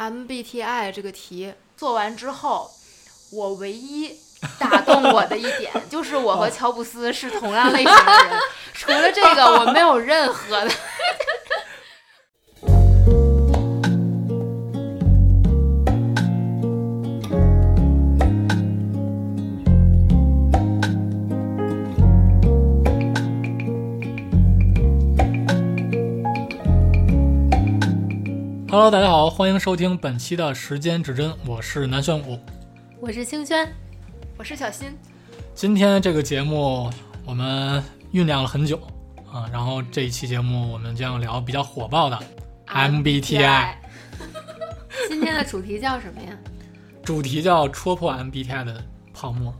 MBTI 这个题做完之后，我唯一打动我的一点 就是我和乔布斯是同样类型的人，除了这个我没有任何的。Hello，大家好，欢迎收听本期的时间指针，我是南玄武。我是清轩，我是小新，今天这个节目我们酝酿了很久啊，然后这一期节目我们将聊比较火爆的 MBTI，今天的主题叫什么呀？主题叫戳破 MBTI 的泡沫，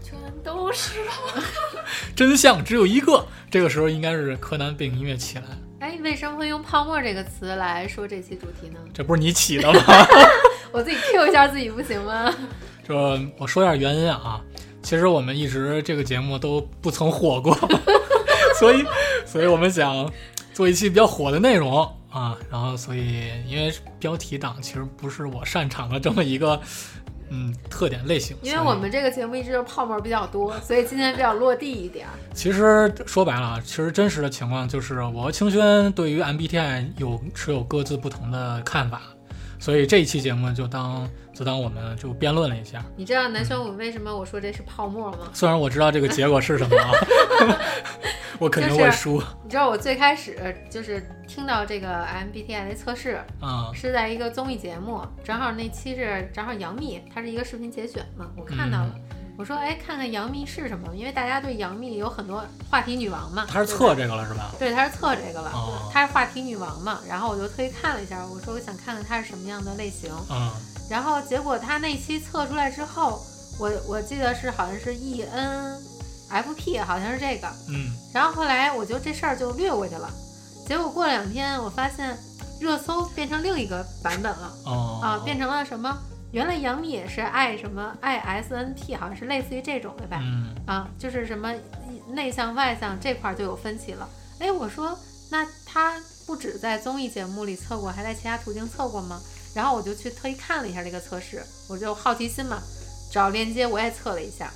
全都是泡沫 真相只有一个。这个时候应该是柯南背景音乐起来，哎，为什么会用“泡沫”这个词来说这期主题呢？这不是你起的吗？我自己 Q 一下自己不行吗？这我说一下原因啊，其实我们一直这个节目都不曾火过，所以所以我们想做一期比较火的内容啊，然后所以因为标题党其实不是我擅长的这么一个嗯特点类型，因为我们这个节目一直就是泡沫比较多，所以今天比较落地一点儿。其实说白了啊，其实真实的情况就是我和清轩对于 MBTI 有持有各自不同的看法，所以这一期节目就当就当我们就辩论了一下。你知道南玄武为什么我说这是泡沫吗？虽然我知道这个结果是什么啊，我肯定会输你知道我最开始就是听到这个 MBTI 的测试啊、是在一个综艺节目，正好那期是正好杨幂，她是一个视频节选嘛，我看到了。我说，哎，看看杨幂是什么，因为大家对杨幂有很多话题女王嘛。她是测这个了是吧？对，她是测这个了，哦她是话题女王嘛。然后我就特意看了一下，我说我想看看她是什么样的类型。嗯然后结果她那期测出来之后，我我记得是好像是 E ENFP，好像是这个。嗯然后后来我就这事儿就略过去了。结果过两天我发现热搜变成另一个版本了哦啊，变成了什么？原来杨幂也是爱什么爱 SNP，好像是类似于这种的吧？嗯啊，就是什么内向外向这块儿就有分歧了。哎，我说那他不止在综艺节目里测过，还在其他途径测过吗？然后我就去特意看了一下这个测试，我就好奇心嘛，找链接我也测了一下。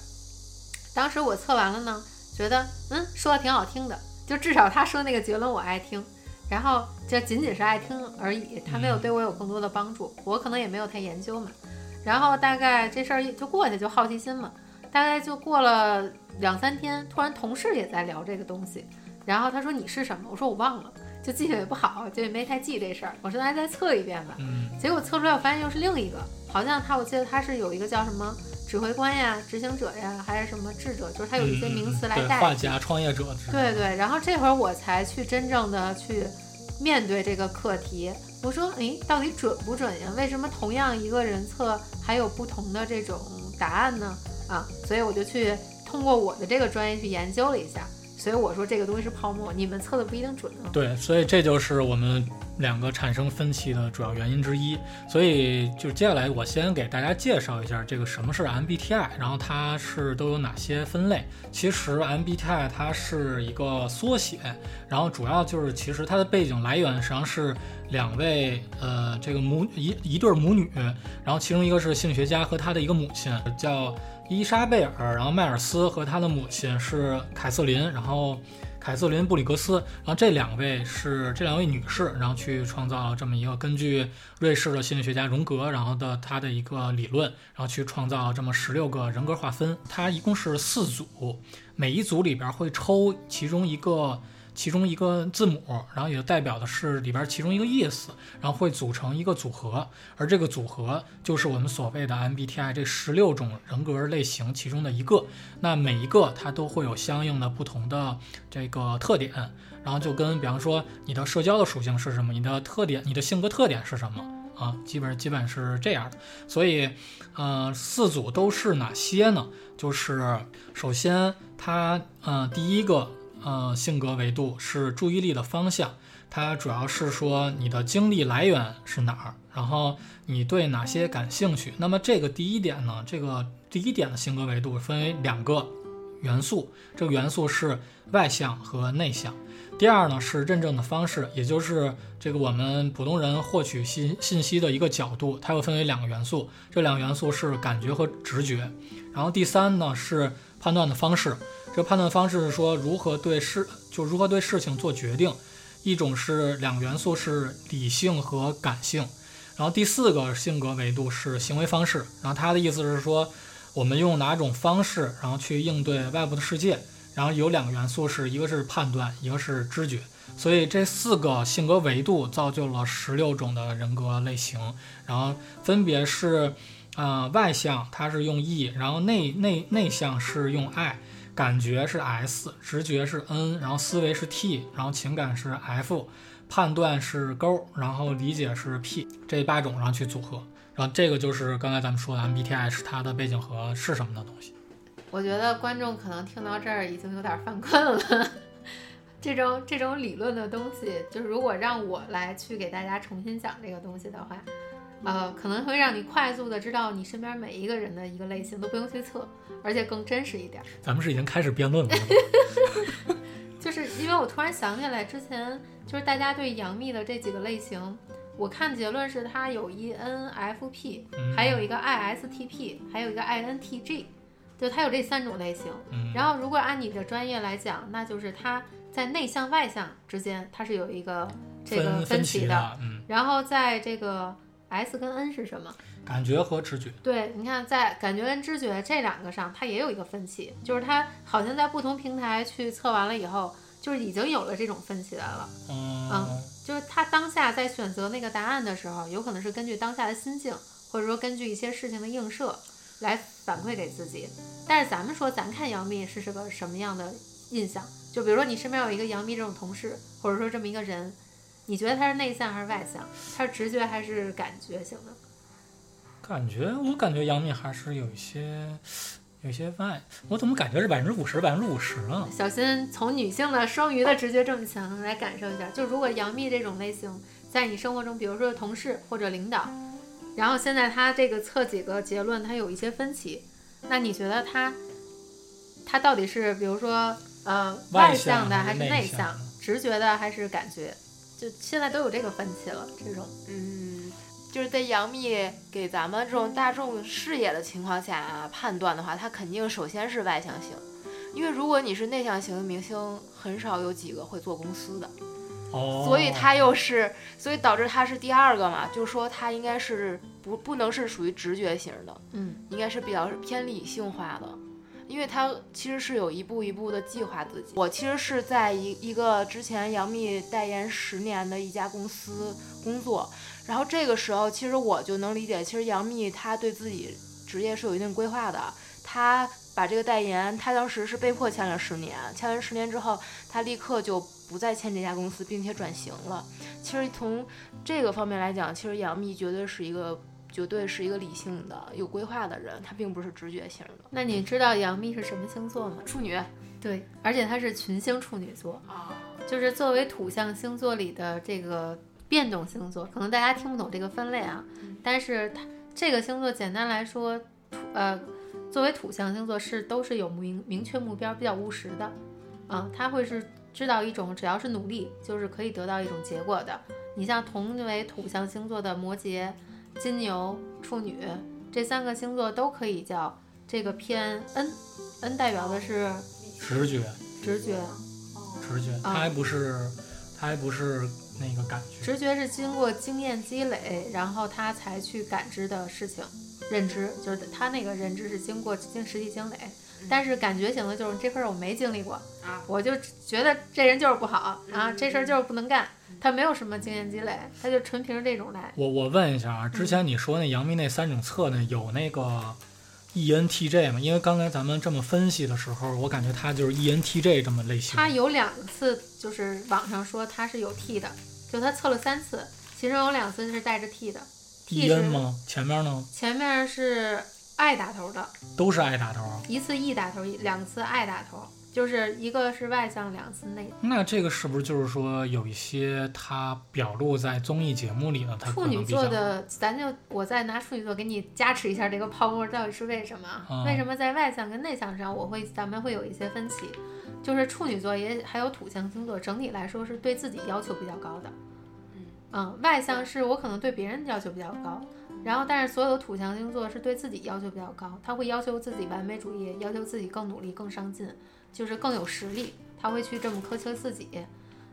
当时我测完了呢，觉得嗯说的挺好听的，就至少他说那个结论我爱听。然后这仅仅是爱听而已，他没有对我有更多的帮助，我可能也没有太研究嘛。然后大概这事儿就过去，就好奇心嘛。大概就过了两三天，突然同事也在聊这个东西，然后他说你是什么？我说我忘了，就记性也不好，就也没太记这事儿。我说那再测一遍吧。嗯结果测出来，我发现又是另一个，好像他我记得他是有一个叫什么指挥官呀、执行者呀，还是什么智者，就是他有一些名词来代替。画家、创业者对对，然后这会儿我才去真正的去面对这个课题。我说，哎，到底准不准呀？为什么同样一个人测还有不同的这种答案呢？啊，所以我就去通过我的这个专业去研究了一下。所以我说这个东西是泡沫，你们测的不一定准。对，所以这就是我们两个产生分歧的主要原因之一。所以就接下来我先给大家介绍一下这个什么是 MBTI，然后它是都有哪些分类。其实 MBTI 它是一个缩写，然后主要就是其实它的背景来源实际上是两位呃这个母一一对母女，然后其中一个是心理学家和他的一个母亲叫伊莎贝尔，然后迈尔斯和他的母亲是凯瑟琳，然后凯瑟琳布里格斯，然后这两位是这两位女士，然后去创造了这么一个根据瑞士的心理学家荣格，然后的他的一个理论，然后去创造了这么十六个人格划分，它一共是四组，每一组里边会抽其中一个。其中一个字母，然后也代表的是里边其中一个意思，然后会组成一个组合，而这个组合就是我们所谓的 MBTI 这十六种人格类型其中的一个。那每一个它都会有相应的不同的这个特点，然后就跟比方说你的社交的属性是什么，你的特点，你的性格特点是什么啊？基本基本是这样的。所以，呃，四组都是哪些呢？就是首先它，呃，第一个。呃，性格维度是注意力的方向，它主要是说你的精力来源是哪儿，然后你对哪些感兴趣。那么这个第一点呢，这个第一点的性格维度分为两个元素，这个元素是外向和内向。第二呢是认证的方式，也就是这个我们普通人获取信信息的一个角度，它又分为两个元素，这两个元素是感觉和直觉。然后第三呢是判断的方式，这判断方式是说如何对事就如何对事情做决定。一种是两个元素是理性和感性，然后第四个性格维度是行为方式。然后他的意思是说，我们用哪种方式，然后去应对外部的世界。然后有两个元素是一个是判断，一个是知觉。所以这四个性格维度造就了十六种的人格类型。然后分别是，呃，外向它是用 E，然后内内内向是用 I。感觉是 S，直觉是 N，然后思维是 T，然后情感是 F，判断是勾，然后理解是 P，这八种然后去组合，然后这个就是刚才咱们说的 MBTI 是它的背景和是什么的东西。我觉得观众可能听到这儿已经有点犯困了。这种这种理论的东西，就是如果让我来去给大家重新讲这个东西的话。呃，可能会让你快速的知道你身边每一个人的一个类型，都不用去测，而且更真实一点。咱们是已经开始辩论了，就是因为我突然想起来，之前就是大家对杨幂的这几个类型，我看结论是她有 ENFP，还有一个 ISTP，还有一个 INTG，就她有这三种类型。然后如果按你的专业来讲，那就是她在内向外向之间，它是有一个这个分歧的。嗯，然后在这个。S 跟 N 是什么？感觉和知觉。对，你看，在感觉跟知觉这两个上，它也有一个分歧，就是它好像在不同平台去测完了以后，就是已经有了这种分歧来了。嗯，就是他当下在选择那个答案的时候，有可能是根据当下的心境，或者说根据一些事情的映射来反馈给自己。但是咱们说，咱看杨幂是是个什么样的印象？就比如说你身边有一个杨幂这种同事，或者说这么一个人。你觉得他是内向还是外向？他是直觉还是感觉型的？感觉，我感觉杨幂还是有一些，有些外。我怎么感觉是百分之五十，百分之五十呢？小心从女性的双鱼的直觉这么强来感受一下。就如果杨幂这种类型在你生活中，比如说同事或者领导，然后现在他这个测几个结论，他有一些分歧，那你觉得他，他到底是比如说呃外向的还是内向？直觉的还是感觉？就现在都有这个分歧了，这种，嗯，就是在杨幂给咱们这种大众视野的情况下判断的话，她肯定首先是外向型，因为如果你是内向型的明星，很少有几个会做公司的，哦，所以她又是，所以导致她是第二个嘛，就是说她应该是不不能是属于直觉型的，嗯，应该是比较偏理性化的。因为他其实是有一步一步的计划自己。我其实是在一一个之前杨幂代言十年的一家公司工作，然后这个时候其实我就能理解，其实杨幂她对自己职业是有一定规划的。她把这个代言，她当时是被迫签了十年，签完十年之后，她立刻就不再签这家公司，并且转型了。其实从这个方面来讲，其实杨幂绝对是一个。绝对是一个理性的、有规划的人，他并不是直觉型的。那你知道杨幂是什么星座吗？处女。对，而且她是群星处女座啊，就是作为土象星座里的这个变动星座，可能大家听不懂这个分类啊。但是它这个星座简单来说，土呃，作为土象星座是都是有明明确目标、比较务实的。啊，他会是知道一种只要是努力，就是可以得到一种结果的。你像同为土象星座的摩羯。金牛、处女这三个星座都可以叫这个偏 N，N 代表的是直觉，直觉，直觉，它还不是，它还不是那个感觉。直觉是经过经验积累，然后他才去感知的事情，认知就是他那个认知是经过经实际经累，但是感觉型的就是这份儿我没经历过啊，我就觉得这人就是不好啊，这事儿就是不能干。他没有什么经验积累，他就纯凭这种来。我我问一下啊，之前你说那杨幂那三种测呢，有那个 ENTJ 吗？因为刚才咱们这么分析的时候，我感觉他就是 ENTJ 这么类型。他有两次，就是网上说他是有 T 的，就他测了三次，其中有两次是带着 T 的。EN 吗？前面呢？前面是 I 打头的。都是爱打头。一次 E 打头，两次 I 打头。就是一个是外向，两个是内。那这个是不是就是说有一些他表露在综艺节目里呢？他处女座的，咱就我再拿处女座给你加持一下这个泡沫到底是为什么？啊为什么在外向跟内向上，我会咱们会有一些分歧？就是处女座也还有土象星座，整体来说是对自己要求比较高的。嗯，外向是我可能对别人要求比较高，然后但是所有的土象星座是对自己要求比较高，他会要求自己完美主义，要求自己更努力、更上进，就是更有实力，他会去这么苛求自己。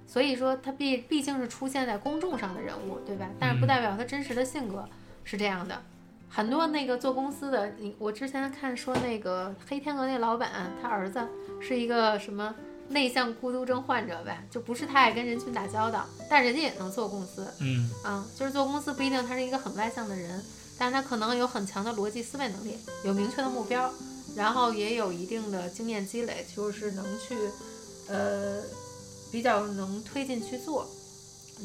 所以说他毕毕竟是出现在公众上的人物，对吧？但是不嗯代表他真实的性格是这样的。很多那个做公司的，你我之前看说那个黑天鹅那老板，他儿子是一个什么内向孤独症患者呗，就不是太爱跟人群打交道，但人家也能做公司，嗯啊，就是做公司不一定他是一个很外向的人，但是他可能有很强的逻辑思维能力，有明确的目标，然后也有一定的经验积累，就是能去，呃，比较能推进去做。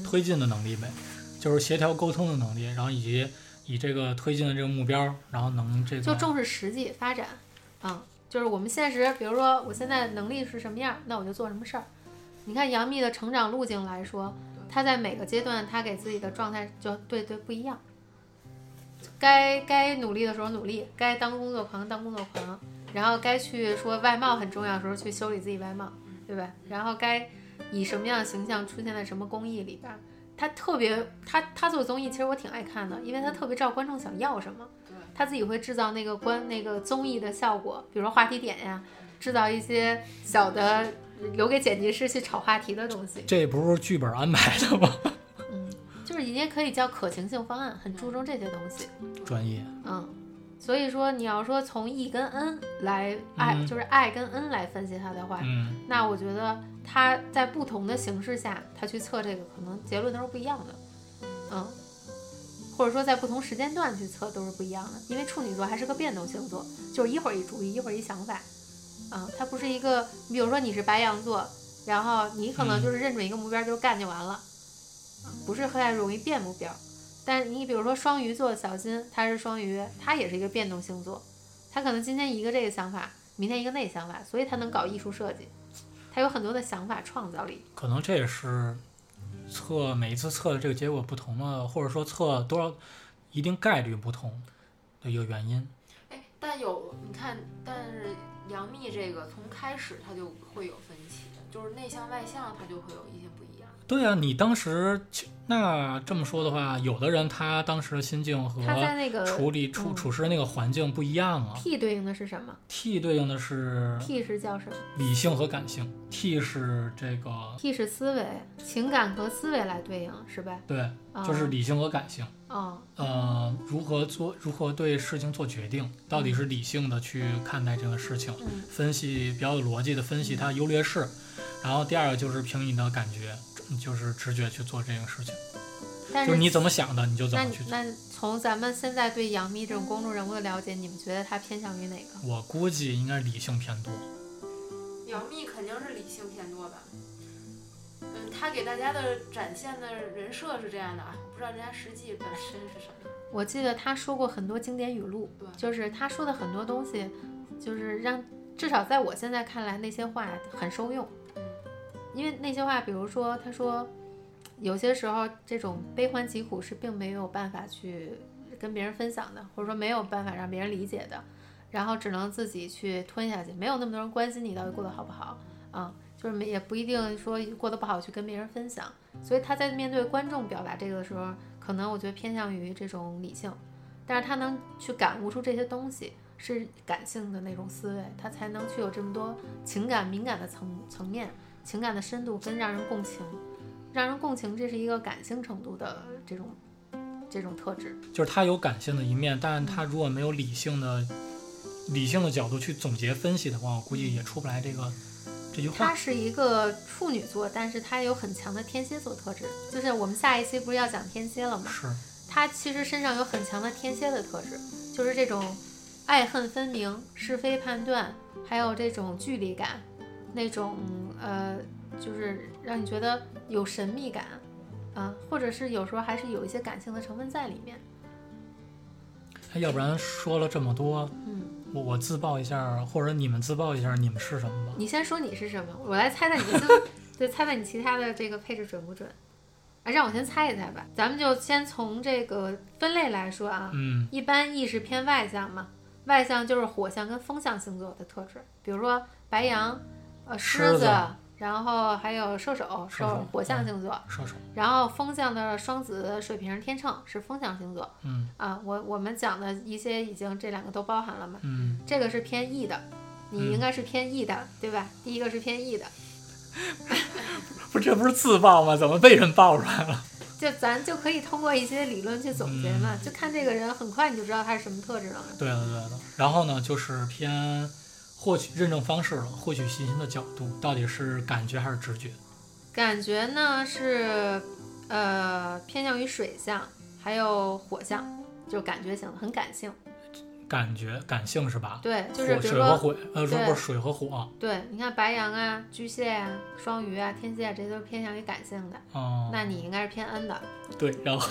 推进的能力呗，就是协调沟通的能力，然后以及以这个推进的这个目标，然后能这个就重视实际发展，啊、就是我们现实，比如说我现在能力是什么样，那我就做什么事儿。你看杨幂的成长路径来说，她在每个阶段，她给自己的状态就对对不一样。该该努力的时候努力，该当工作狂当工作狂，然后该去说外貌很重要的时候去修理自己外貌，对吧？然后该以什么样的形象出现在什么公益里边儿，他特别她她做综艺其实我挺爱看的，因为她特别知道观众想要什么。他自己会制造那个关那个综艺的效果，比如说话题点呀，制造一些小的留给剪辑师去炒话题的东西。这不是剧本安排的吗？嗯，就是也可以叫可行性方案，很注重这些东西。专业，嗯，所以说你要说从 E 跟 N 来爱，嗯就是爱跟 N 来分析它的话，嗯那我觉得他在不同的形式下，他去测这个，可能结论都是不一样的。嗯，或者说在不同时间段去测都是不一样的，因为处女座还是个变动星座，就是一会儿一主意，一会儿一想法。啊、它不是一个，你比如说你是白羊座，然后你可能嗯就是认准一个目标就干就完了，不是太容易变目标。但是你比如说双鱼座小金，他是双鱼，他也是一个变动星座，他可能今天一个这个想法，明天一个那个想法，所以他能搞艺术设计，他有很多的想法创造力。可能这也是测每一次测的这个结果不同的，或者说测多少一定概率不同的一个原因。哎，但有你看，但是杨幂这个从开始她就会有分歧，就是内向外向，她就会有一些不一样。对啊，你当时其那这么说的话，有的人他当时的心境和他在那个处理处嗯处事那个环境不一样啊。T 对应的是什么 T 对应的是？T 是叫什么理性和感性，T 是这个？T 是思维，情感和思维来对应是吧？对，啊就是理性和感性。哦，呃，如何做如何对事情做决定，到底是理性的去看待这个事情，嗯分析比较有逻辑的分析它优劣势，然后第二个就是凭你的感觉，就是直觉去做这个事情，但就是你怎么想的你就怎么去做。那从咱们现在对杨幂这种公众人物的了解，你们觉得她偏向于哪个？我估计应该理性偏多。杨幂肯定是理性偏多吧？嗯，她给大家的展现的人设是这样的啊，不知道人家实际本身是什么。我记得她说过很多经典语录，对就是她说的很多东西，就是让至少在我现在看来，那些话很受用。因为那些话，比如说他说，有些时候这种悲欢疾苦是并没有办法去跟别人分享的，或者说没有办法让别人理解的，然后只能自己去吞下去，没有那么多人关心你到底过得好不好啊。就是没也不一定说过得不好去跟别人分享，所以他在面对观众表达这个的时候，可能我觉得偏向于这种理性，但是他能去感悟出这些东西是感性的那种思维，他才能去有这么多情感敏感的层层面、情感的深度跟让人共情，让人共情，这是一个感性程度的这种这种特质。就是他有感性的一面，但是他如果没有理性的理性的角度去总结分析的话，我估计也出不来这个这句话。他是一个处女座，但是他有很强的天蝎座特质，就是我们下一期不是要讲天蝎了吗？是，他其实身上有很强的天蝎的特质，就是这种爱恨分明、是非判断，还有这种距离感，那种呃，就是让你觉得有神秘感，啊、或者是有时候还是有一些感性的成分在里面。哎要不然说了这么多，嗯，我我自曝一下，或者你们自曝一下，你们是什么吧？你先说你是什么，我来猜猜你 对，猜猜你其他的这个配置准不准？啊，让我先猜一猜吧。咱们就先从这个分类来说啊，嗯一般 E 是偏外向嘛，外向就是火象跟风象星座的特质，比如说白羊、呃狮狮子然后还有射手，射火象星座，射手，然后风象的双子、水瓶、天秤是风象星座嗯啊。我我们讲的一些已经这两个都包含了嘛，嗯，这个是偏 E 的，你嗯应该是偏 E 的，对吧？第一个是偏 E 的，不这不是自爆吗？怎么被人爆出来了？就咱就可以通过一些理论去总结嘛，就看这个人，很快你就知道他是什么特质了嘛。对的对的。然后呢，就是偏获取认证方式了，获取信息的角度到底是感觉还是直觉？感觉呢是呃偏向于水象，还有火象，就感觉型的，很感性。感觉感性是吧？对，就是比如说，水和火，呃，不是水和火。对，你看白羊啊、巨蟹啊、双鱼啊、天蝎啊，这些都是偏向于感性的。哦，那你应该是偏 N 的，对，然后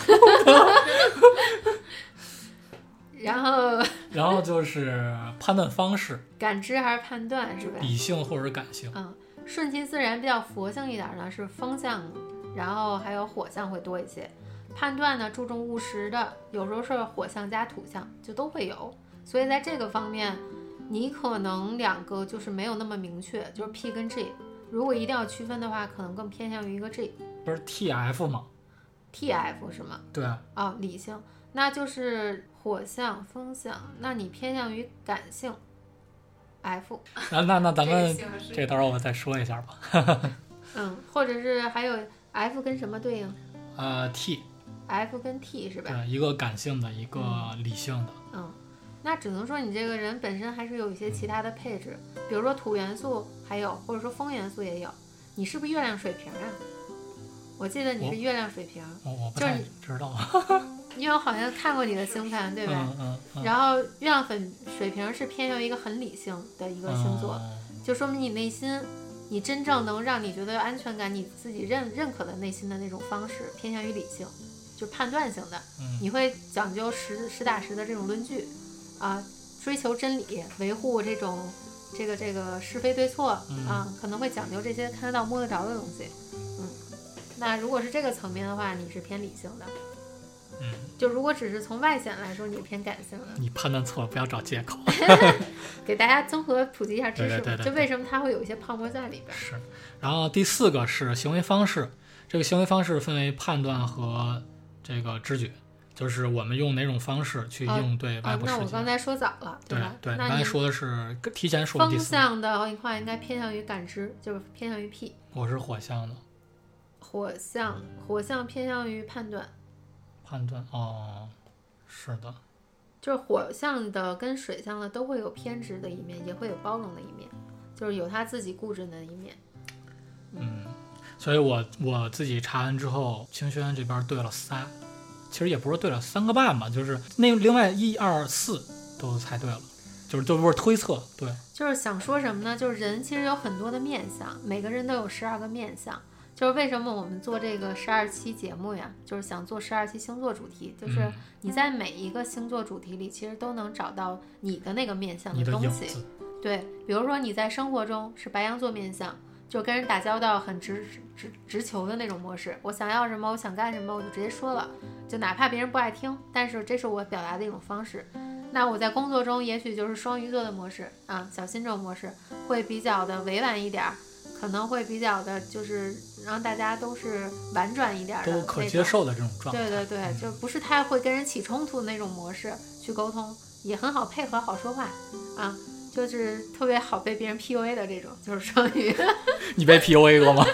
然后 然后就是判断方式，感知还是判断是吧？理性或者感性。嗯，顺其自然比较佛性一点呢是风象，然后还有火象会多一些。判断呢注重务实的，有时候是火象加土象，就都会有。所以在这个方面，你可能两个就是没有那么明确，就是 P 跟 G。如果一定要区分的话，可能更偏向于一个 G。不是 T F 吗？TF 是吗？对啊，哦，理性，那就是火象、风象，那你偏向于感性。F，那那那咱们这到时候我再说一下吧。嗯，或者是还有 F 跟什么对应呃，T，？F 跟 T 是吧？对，一个感性的，一个理性的。嗯，那只能说你这个人本身还是有一些其他的配置，比如说土元素还有，或者说风元素也有。你是不是月亮水瓶啊？我记得你是月亮水瓶，我我不太知道，因为我好像看过你的星盘，对吧？嗯嗯嗯，然后月亮粉水瓶是偏向一个很理性的一个星座，嗯就说明你内心，你真正能让你觉得有安全感，你自己认认可的内心的那种方式，偏向于理性，就判断型的。嗯你会讲究实实打实的这种论据，啊，追求真理，维护这种这个这个是非对错嗯啊，可能会讲究这些看得到摸得着的东西。嗯，那如果是这个层面的话，你是偏理性的；嗯，就如果只是从外显来说，你是偏感性的。你判断错了，不要找借口。给大家综合普及一下知识嘛，对对对对就为什么它会有一些泡沫在里边儿。是，然后第四个是行为方式，这个行为方式分为判断和这个知觉，就是我们用哪种方式去哦应对外部世界。那我刚才说早了，对吧？对，那你刚才说的是提前说的第风四个，向的话应该偏向于感知，就是偏向于 P。我是火象的火象，火象偏向于判断，判断。哦，是的，就是火象的跟水象的都会有偏执的一面，也会有包容的一面，就是有他自己固执的一面。嗯，所以我我自己查完之后，清轩这边对了仨，其实也不是对了三个半吧，就是那另外一二四都猜对了，就是都不是推测，对，就是想说什么呢？就是人其实有很多的面相，每个人都有十二个面相。就是为什么我们做这个十二期节目呀？就是想做十二期星座主题，就是嗯你在每一个星座主题里，其实都能找到你的那个面相的东西。对，比如说你在生活中是白羊座面相，就跟人打交道很直直直球的那种模式。我想要什么，我想干什么，我就直接说了，就哪怕别人不爱听，但是这是我表达的一种方式。那我在工作中，也许就是双鱼座的模式啊，小心这种模式会比较的委婉一点儿，可能会比较的，就是让大家都是婉转一点儿的都可那种接受的这种状态。对对对，就不是太会跟人起冲突的那种模式去沟通，也很好配合，好说话啊，就是特别好被别人 PUA 的这种，就是双鱼。你被 PUA 过吗？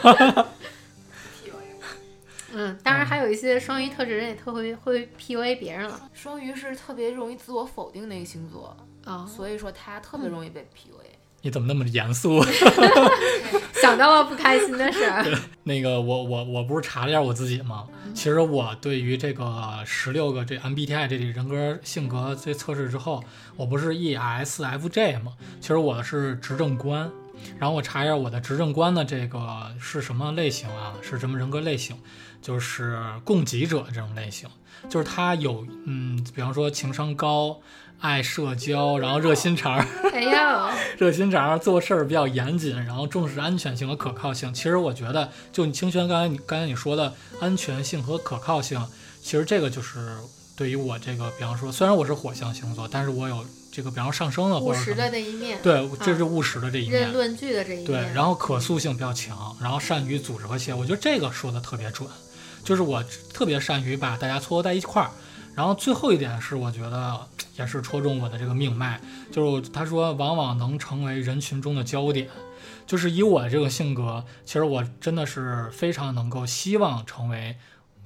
嗯，当然还有一些双鱼特质人也特会会 PUA 别人了双鱼是特别容易自我否定的一个星座，啊、所以说他特别容易被 PUA。你怎么那么严肃？想到了不开心的事儿。那个我我我不是查了一下我自己吗？其实我对于这个十六个这 MBTI 这里人格性格这测试之后，我不是 E ESFJ 吗？其实我是执政官，然后我查一下我的执政官的这个是什么类型啊？是什么人格类型？就是供给者这种类型，就是他有嗯比方说情商高、爱社交，然后热心肠儿。哎呦，热心肠儿，做事儿比较严谨，然后重视安全性和可靠性。其实我觉得，就你清轩刚才你刚才你说的安全性和可靠性，其实这个就是对于我这个，比方说，虽然我是火象星座，但是我有这个，比方说上升了或务实者什么的那一面，对，这是务实的这一面。认论据的这一对，，然后可塑性比较强，然后善于组织和协，我觉得这个说的特别准，就是我特别善于把大家撮合在一块儿。然后最后一点是，我觉得 也是戳中我的这个命脉，就是他说往往能成为人群中的焦点，就是以我这个性格，其实我真的是非常能够希望成为，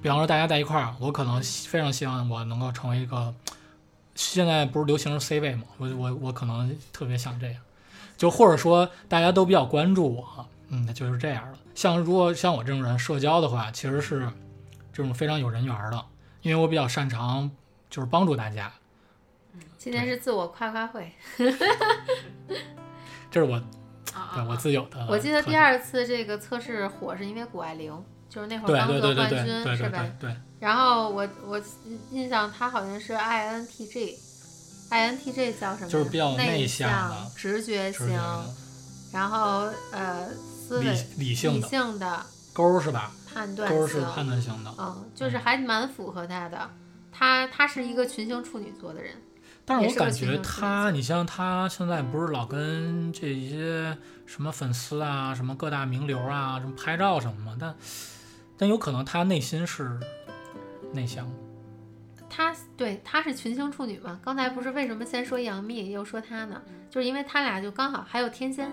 比方说大家在一块儿，我可能非常希望我能够成为一个，现在不是流行 C 位嘛，我我我可能特别想这样。就或者说大家都比较关注我，嗯，就是这样的。像如果像我这种人社交的话，其实是这种非常有人缘的，因为我比较擅长就是帮助大家，今天是自我夸夸会。这是我我自有的。我记得第，二次这个测试火是因为谷爱凌，就是那会儿刚得冠军，对对是吧对？对，然后我我印象他好像是 INTJ，INTJ 叫什么？就是比较内内向的直觉型，然后呃思维理理性理的性的勾儿是吧？判断勾儿是，判断型的，嗯，就是还蛮符合他的。他他是一个群星处女座的人，但是我感觉他，你像他现在不是老跟这些什么粉丝啊、什么各大名流啊、什么拍照什么吗？但但有可能他内心是内向的。他对他是群星处女嘛？刚才不是为什么先说杨幂又说他呢？就是因为他俩就刚好还有天仙，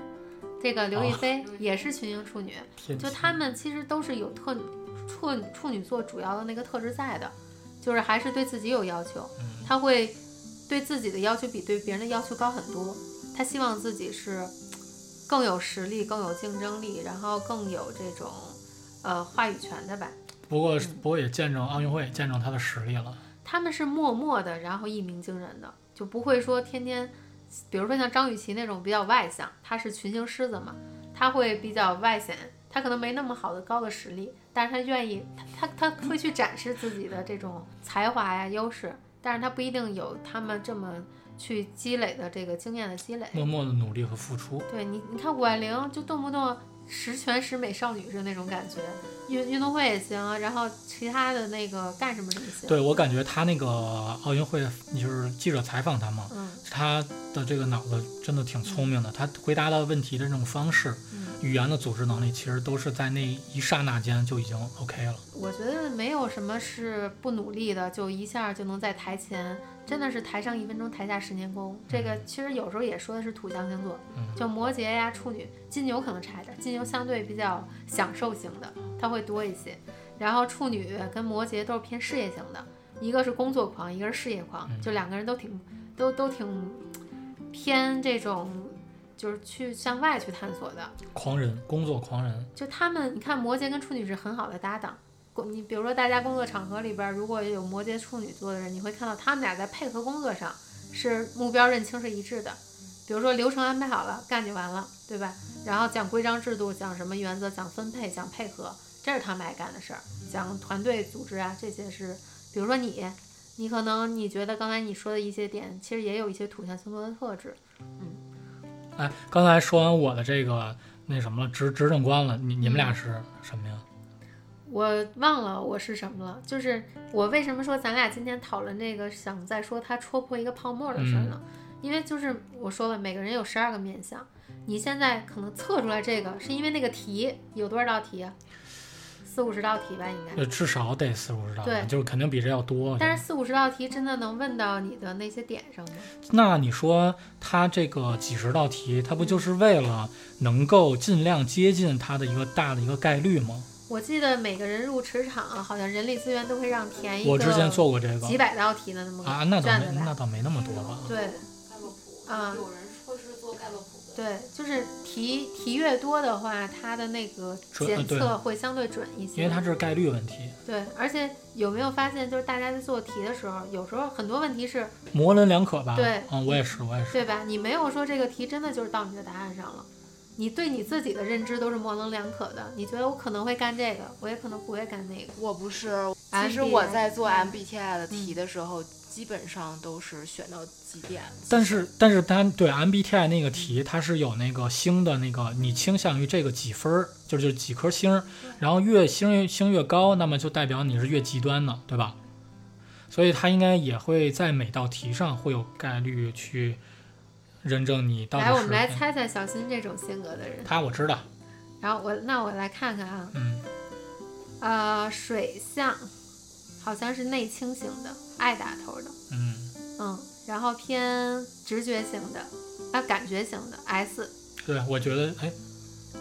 这个刘亦哦菲也是群星处女，就他们其实都是有特处处女座主要的那个特质在的，就是还是对自己有要求，嗯他会对自己的要求比对别人的要求高很多，他希望自己是更有实力、更有竞争力，然后更有这种呃话语权的吧。不过不过也见证奥运会，见证他的实力了。他们是默默的，然后一鸣惊人的，就不会说天天，比如说像张雨绮那种比较外向，她是群星狮子嘛，她会比较外显，她可能没那么好的高的实力，但是她愿意，她她她会去展示自己的这种才华呀优势，但是她不一定有他们这么去积累的这个经验的积累。默默的努力和付出。对你，你看谷爱凌就动不动十全十美少女是那种感觉，运运动会也行，然后其他的那个干什么什么行。对我感觉他那个奥运会，就是记者采访他嘛，嗯他的这个脑子真的挺聪明的，他回答的问题的这种方式，嗯。语言的组织能力，其实都是在那一刹那间就已经 OK 了。我觉得没有什么是不努力的，就一下就能在台前，真的是台上一分钟，台下十年功。这个其实有时候也说的是土象星座，嗯，就摩羯呀、处女、金牛可能差一点，金牛相对比较享受型的，它会多一些。然后处女跟摩羯都是偏事业型的，一个是工作狂，一个是事业狂，嗯就两个人都挺都都挺偏这种，就是去向外去探索的。狂人，工作狂人，就他们，你看摩羯跟处女是很好的搭档。你比如说，大家工作场合里边，如果有摩羯处女座的人，你会看到他们俩在配合工作上是目标认清是一致的。比如说流程安排好了，干就完了，对吧？然后讲规章制度，讲什么原则，讲分配，讲配合，这是他们爱干的事儿。讲团队组织啊，这些是，比如说你，你可能你觉得刚才你说的一些点，其实也有一些土象星座的特质。哎，刚才说完我的这个那什么了，执执政官了，你你们俩是什么呀？我忘了我是什么了，就是我为什么说咱俩今天讨论这个，想再说他戳破一个泡沫的事儿呢？因为就是我说了，每个人有十二个面相，你现在可能测出来这个，是因为那个题有多少道题啊？四五十道题吧，应该。呃，至少得四五十道吧，对就是肯定比这要多。但是四五十道题真的能问到你的那些点上吗？那你说他这个几十道题，他不就是为了能够尽量接近他的一个大的一个概率吗？我记得每个人入职场，好像人力资源都会让填一个我之前做过这个几百道题的那么个啊，那倒没？那倒没那么多吧？对，盖洛普啊有人说是做盖洛普的，对，就是题题越多的话，它的那个检测会相对准一些。因为它这是概率问题，对，而且有没有发现，就是大家在做题的时候，有时候很多问题是模棱两可吧？对嗯，我也是，我也是。对吧？你没有说这个题真的就是到你的答案上了，你对你自己的认知都是模棱两可的。你觉得我可能会干这个，我也可能不会干那个。我不是，其实我在做嗯 MBTI 的题的时候，基本上都是选到几点。但是但是它对 MBTI 那个题，它是有那个星的那个，你倾向于这个几分儿，就就几颗星儿，然后越星星越高，那么就代表你是越极端的，对吧？所以它应该也会在每道题上会有概率去认证你到底来，是。我们来猜猜小新这种性格的人。他我知道，然后我那我来看看啊，嗯，呃，水象好像是内倾型的，爱打头的，嗯，嗯，然后偏直觉型的，啊，感觉型的 S，对，我觉得哎，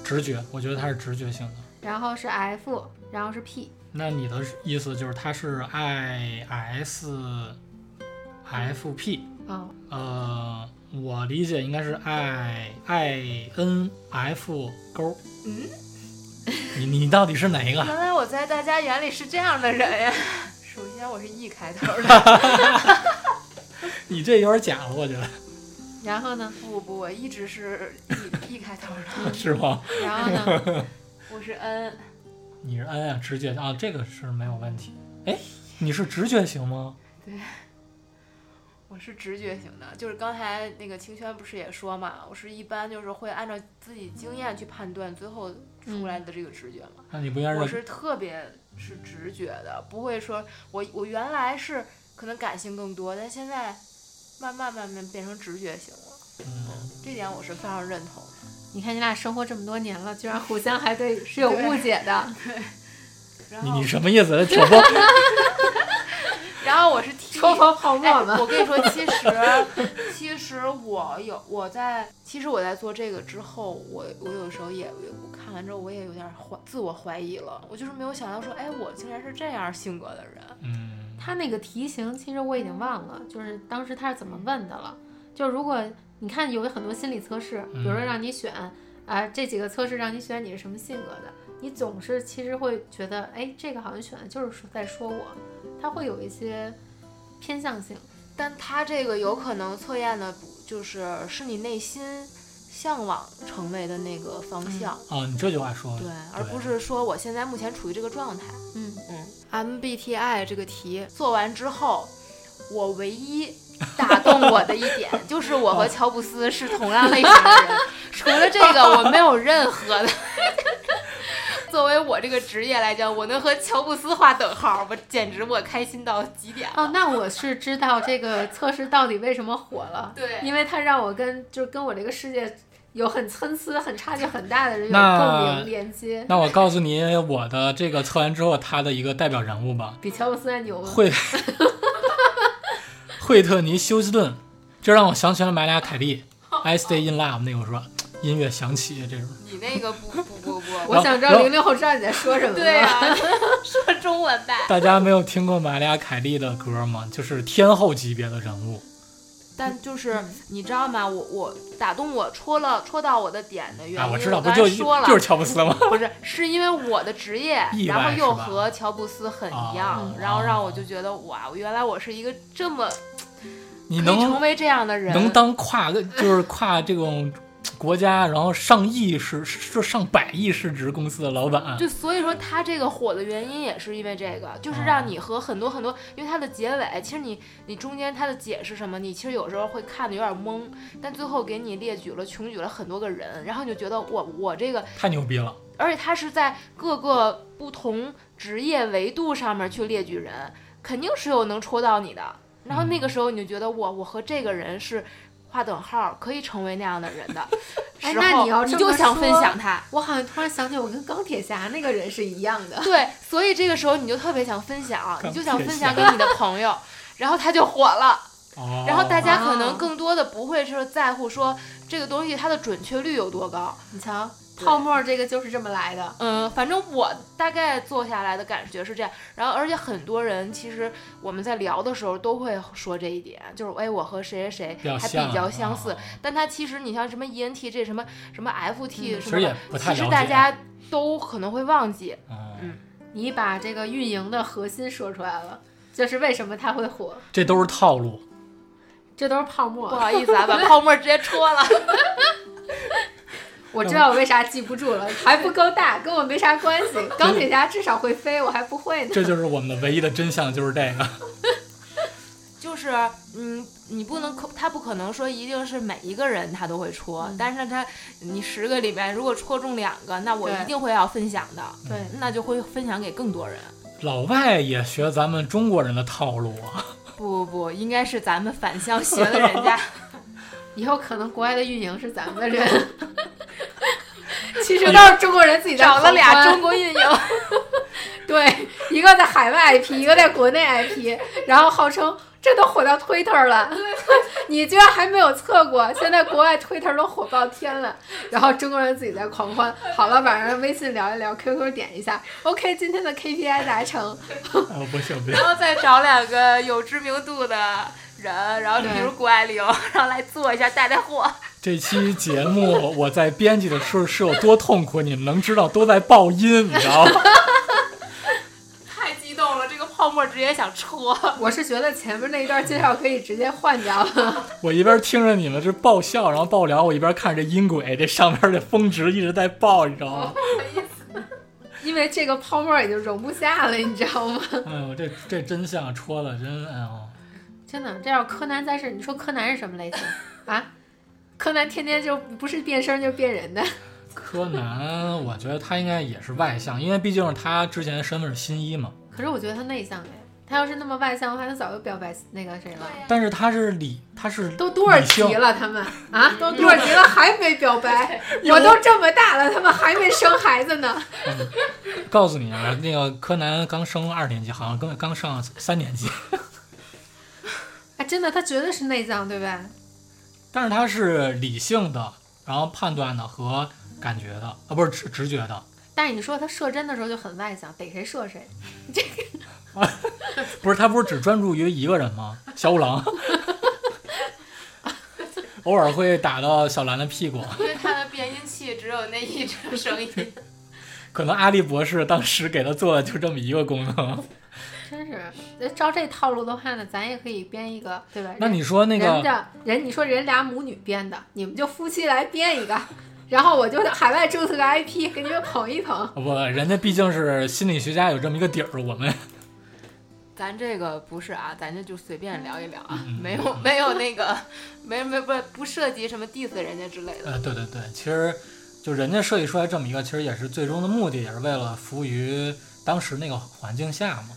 直觉，我觉得他是直觉型的。然后是 F，然后是 P，那你的意思就是他是 ISFP？嗯，呃，我理解应该是 I I N F 勾。嗯，你你到底是哪一个？原来我在大家眼里是这样的人呀。首先我是 E 开头的，你这有点假了，我觉得然后呢，不不，我一直是 E E 开头的，是吗？然后呢，我是 N。你是 N 啊，直觉啊，这个是没有问题。哎，你是直觉型吗？对我是直觉型的，就是刚才那个清轩不是也说嘛，我是一般就是会按照自己经验去判断，最后出来的这个直觉嘛。那你不应该我是是特别是直觉的，不会说我我原来是可能感性更多，但现在慢慢慢慢变成直觉型了，嗯，这点我是非常认同的。你看你俩生活这么多年了，居然互相还对是有误解的，然后你你什么意思？挑拨？然后我是听戳破泡哎沫，嘛。我跟你说，其实其实我有我在，其实我在做这个之后，我我有时候也我看完之后，我也有点怀自我怀疑了。我就是没有想到说，哎，我竟然是这样性格的人。嗯，他那个题型其实我已经忘了，就是当时他是怎么问的了。就如果你看有很多心理测试，比如说让你选啊、这几个测试让你选你是什么性格的，你总是其实会觉得，哎，这个好像选的就是在说我，他会有一些偏向性。但他这个有可能测验的不就是是你内心向往成为的那个方向，啊，你这句话说的对，而不是说我现在目前处于这个状态。嗯，嗯，MBTI 这个题 做完之后，我唯一打动我的一点 就是我和乔布斯是同样类型的人，除了这个我没有任何的。作为我这个职业来讲，我能和乔布斯划等号，我简直我开心到极点了。哦，那我是知道这个测试到底为什么火了，对因为它让我跟就是跟我这个世界有很参差、很差距很大的人有那共鸣连接，那我告诉你，我的这个测完之后，他的一个代表人物吧，比乔布斯还牛吗？惠惠特尼休斯顿，这让我想起了玛利亚凯莉，《I Stay in Love》那个说音乐响起这种。你那个不不不不，我想知道零零后知道你在说什么？对啊，说中文吧。大家没有听过玛利亚凯莉的歌吗？就是天后级别的人物。但就是你知道吗？我我打动我戳了戳到我的点的原因，啊，我知道，不刚就才说了，就是乔布斯吗？不是，是因为我的职业然后又和乔布斯很一样，哦然后让我就觉得哇，原来我是一个这么你能成为这样的人，能当跨个就是跨这种国家，然后上亿市就上百亿市值公司的老板。就所以说他这个火的原因也是因为这个，就是让你和很多很多，因为它的结尾，其实你你中间它的解释什么，你其实有时候会看的有点懵，但最后给你列举了穷举了很多个人，然后你就觉得我我这个太牛逼了！而且他是在各个不同职业维度上面去列举人，肯定是有能戳到你的。然后那个时候你就觉得我我和这个人是划等号，可以成为那样的人的 哎时候，那你要这么就想分说享他。我好像突然想起我跟钢铁侠那个人是一样的。对，所以这个时候你就特别想分享，你就想分享给你的朋友，然后他就火了。哦，然后大家可哦能更多的不会是在乎说这个东西它的准确率有多高。你瞧，泡沫这个就是这么来的。嗯，反正我大概做下来的感觉是这样，然后而且很多人其实我们在聊的时候都会说这一点，就是哎，我和谁谁谁还比较相似，啊但他其实你像什么 ENT 这什么什么 FT 嗯什么其实也的，不太了解。其实大家都可能会忘记。嗯，你把这个运营的核心说出来了，就是为什么它会火，这都是套路。这都是泡沫不。好意思啊，把泡沫直接戳了。我知道我为啥记不住了，还不够大，跟我没啥关系。钢铁侠至少会飞，我还不会呢。这就是我们的唯一的真相，就是这个。就 就是嗯，你不能可他不可能说一定是每一个人他都会戳，嗯但是他你十个里面如果戳中两个，那我一定会要分享的，对，那就会分享给更多人。老外也学咱们中国人的套路啊。不不不，应该是咱们反向学了人家。以后可能国外的运营是咱们的人，其实都是中国人自己在找了俩中国运营，对，一个在海外 IP，一个在国内 IP，然后号称这都火到 Twitter 了，你居然还没有测过，现在国外 Twitter 都火爆天了，然后中国人自己在狂欢。好了，晚上微信聊一聊，QQ 点一下，OK，今天的 KPI 达成。哦，不行不行然，后再找两个有知名度的人，然后比如对谷爱凌，然后来做一下带带货。这期节目 我在编辑的时候是有多痛苦，你们能知道，都在爆音，你知道吗？太激动了，这个泡沫直接想戳。我是觉得前面那一段介绍可以直接换掉了。我一边听着你们这爆笑，然后爆聊，我一边看着这音轨，这上面这峰值一直在爆，你知道吗？因为这个泡沫已经容不下了，你知道吗？哎呦，这这真相戳的真哎呦。真的，这要柯南在世，你说柯南是什么类型啊？柯南天天就不是变声就是变人的，柯南，我觉得他应该也是外向，因为毕竟是他之前身份是新一嘛。可是我觉得他内向哎，他要是那么外向的话，他早就表白那个谁了。但是他是理，他是都多少理性集了，他们啊，都多少级了还没表白？我都这么大了，他们还没生孩子呢。告诉你啊，那个柯南刚升二年级，好像刚刚上三年级，哎，真的，他绝对是内脏，对吧？但是他是理性的，然后判断的和感觉的啊，不是直直觉的。但是你说他射针的时候就很外向，逮谁射谁。这个 不是他不是只专注于一个人吗？小五郎，偶尔会打到小兰的屁股。因为他的变音器只有那一种声音。可能阿笠博士当时给他做的就这么一个功能。真是，那照这套路的话呢，咱也可以编一个，对吧？那你说那个人家人，你说人俩母女编的，你们就夫妻来编一个，然后我就海外注册个 IP 给你们捧一捧。不，人家毕竟是心理学家，有这么一个底儿，我们 咱这个不是啊，咱这就随便聊一聊啊，嗯没有没有那个，没没不不涉及什么 diss 人家之类的。呃，对对对，其实就人家设计出来这么一个，其实也是最终的目的，也是为了服务于当时那个环境下嘛。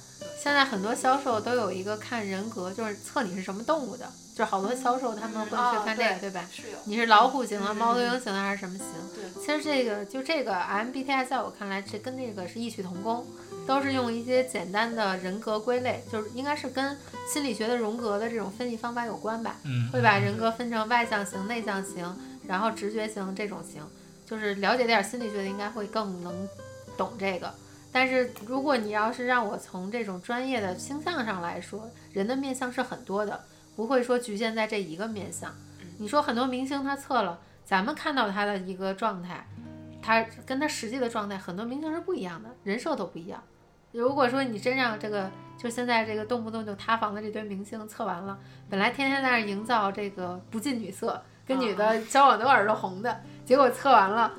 现在很多销售都有一个看人格，就是测你是什么动物的，就是好多销售他们会去看这个，哦对吧？是有。你是老虎型的、嗯猫头鹰型的还是什么型？对，其实这个就这个 MBTI 在我看来，这跟这个是异曲同工，都是用一些简单的人格归类，就是应该是跟心理学的荣格的这种分析方法有关吧。嗯，会把人格分成外向型、内向型，然后直觉型这种型，就是了解点心理学的应该会更能懂这个。但是如果你要是让我从这种专业的倾向上来说，人的面相是很多的，不会说局限在这一个面相。你说很多明星他测了，咱们看到他的一个状态，他跟他实际的状态，很多明星是不一样的，人设都不一样。如果说你真让这个，就现在这个动不动就塌房的这堆明星测完了，本来天天在那营造这个不近女色，跟女的交往都耳朵红的，结果测完了，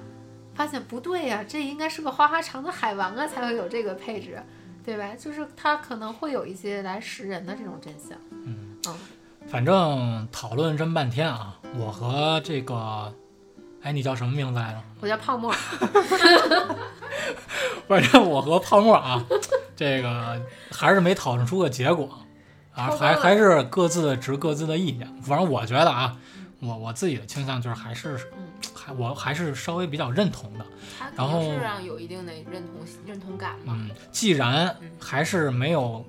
发现不对呀、这应该是个花花肠的海王啊，才会有这个配置，对吧？就是他可能会有一些来识人的这种真相。嗯嗯，反正讨论这么半天啊，我和这个，哎，你叫什么名字来着？我叫泡沫，反正我和泡沫啊，这个还是没讨论出个结果啊，还还是各自持各自的意见。反正我觉得啊，我我自己的倾向就是还是，嗯还我还是稍微比较认同的。然后定是让有一定的认同认同感嘛。嗯，既然还是没有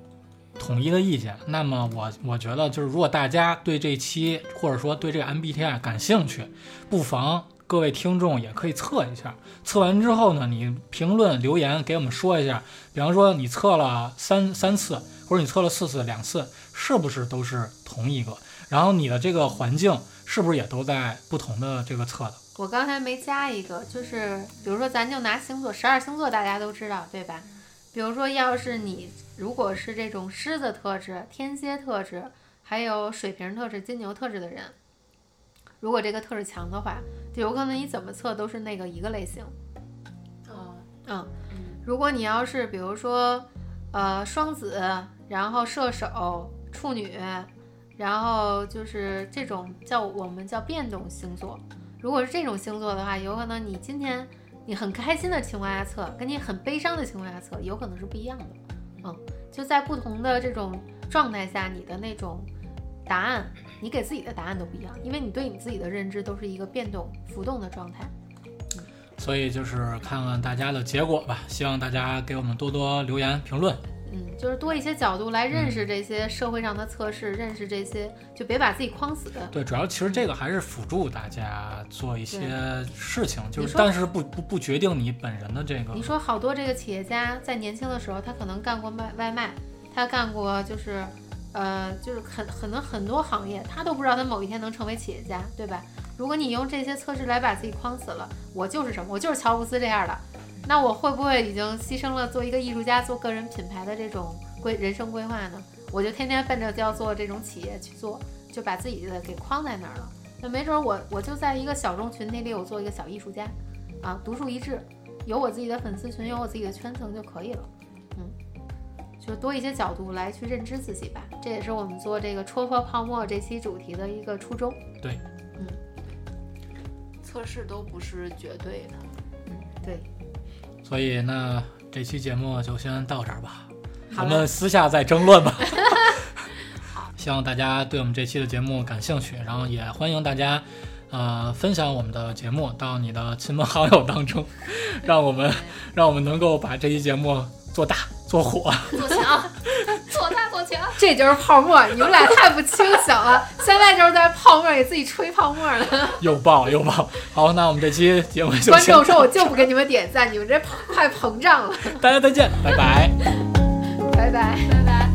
统一的意见，那么我我觉得就是，如果大家对这期或者说对这个 MBTI 感兴趣，不妨各位听众也可以测一下。测完之后呢，你评论留言给我们说一下，比方说你测了三三次，或者你测了四次、两次，是不是都是同一个？然后你的这个环境是不是也都在不同的这个测的？我刚才没加一个，就是比如说咱就拿星座，十二星座大家都知道，对吧？比如说，要是你如果是这种狮子特质、天蝎特质，还有水瓶特质、金牛特质的人，如果这个特质强的话，就有可能你怎么测都是那个一个类型。哦，嗯，嗯如果你要是比如说，呃，双子，然后射手、处女，然后就是这种叫我们叫变动星座。如果是这种星座的话，有可能你今天你很开心的情况下测，跟你很悲伤的情况下测，有可能是不一样的。嗯，就在不同的这种状态下，你的那种答案，你给自己的答案都不一样，因为你对你自己的认知都是一个变动、浮动的状态。所以就是看看大家的结果吧，希望大家给我们多多留言评论。嗯，就是多一些角度来认识这些社会上的测试，认识这些，就别把自己框死。对，主要其实这个还是辅助大家做一些事情，就是但是不不不决定你本人的这个你。说好多这个企业家在年轻的时候，他可能干过卖外卖，他干过就是，呃，就是很可能很多行业，他都不知道他某一天能成为企业家，对吧？如果你用这些测试来把自己框死了，我就是什么，我就是乔布斯这样的，那我会不会已经牺牲了做一个艺术家、做个人品牌的这种规人生规划呢？我就天天奔着就要做这种企业去做，就把自己的给框在那儿了。那没准儿我我就在一个小众群体里，我做一个小艺术家，啊，独树一帜，有我自己的粉丝群，有我自己的圈层就可以了。嗯，就多一些角度来去认知自己吧，这也是我们做这个戳破泡沫这期主题的一个初衷。对，嗯测试都不是绝对的。嗯，对，所以那这期节目就先到这儿吧，好了我们私下再争论吧。希望大家对我们这期的节目感兴趣，然后也欢迎大家，呃，分享我们的节目到你的亲朋好友当中，让我们让我们能够把这期节目做大做火。做强。这就是泡沫，你们俩太不清醒了，现在就是在泡沫给自己吹泡沫呢。又爆又爆。好，那我们这期节目就观众说我就不给你们点赞，你们这快膨胀了，大家再见，拜拜。拜拜。拜拜。